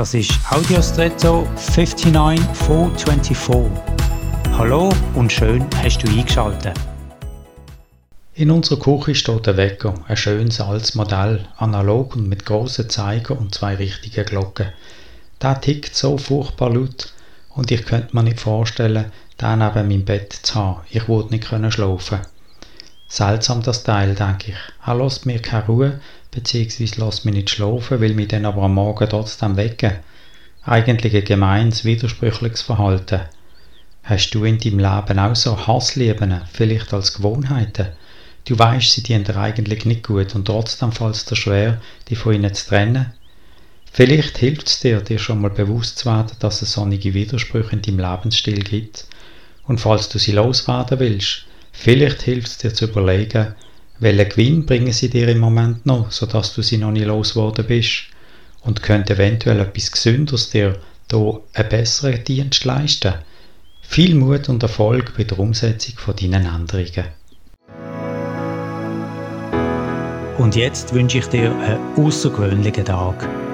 Das ist Audiostretto 59424. Hallo und schön hast du eingeschaltet. In unserer Küche steht der Wecker, ein schönes altes Modell, analog und mit grossen Zeiger und zwei richtigen Glocken. Der tickt so furchtbar laut und ich könnte mir nicht vorstellen, den neben meinem Bett zu haben. Ich würde nicht können schlafen. Seltsam das Teil, denke ich. Er lässt mir keine Ruhe, beziehungsweise lässt mich nicht schlafen, will mich dann aber am Morgen trotzdem wecken. Eigentlich ein gemeins, widersprüchliches Verhalten. Hast du in deinem Leben auch so Hasslieben, vielleicht als Gewohnheiten? Du weißt, sie dienen dir eigentlich nicht gut und trotzdem fällt es dir schwer, dich von ihnen zu trennen. Vielleicht hilft es dir, dir schon mal bewusst zu werden, dass es sonnige Widersprüche in deinem Lebensstil gibt. Und falls du sie loswerden willst, vielleicht hilft es dir zu überlegen, welchen Gewinn bringen sie dir im Moment noch, sodass du sie noch nicht losgeworden bist? Und könnte eventuell etwas Gesünderes dir hier einen besseren Dienst leisten? Viel Mut und Erfolg bei der Umsetzung von deinen Änderungen. Und jetzt wünsche ich dir einen außergewöhnlichen Tag.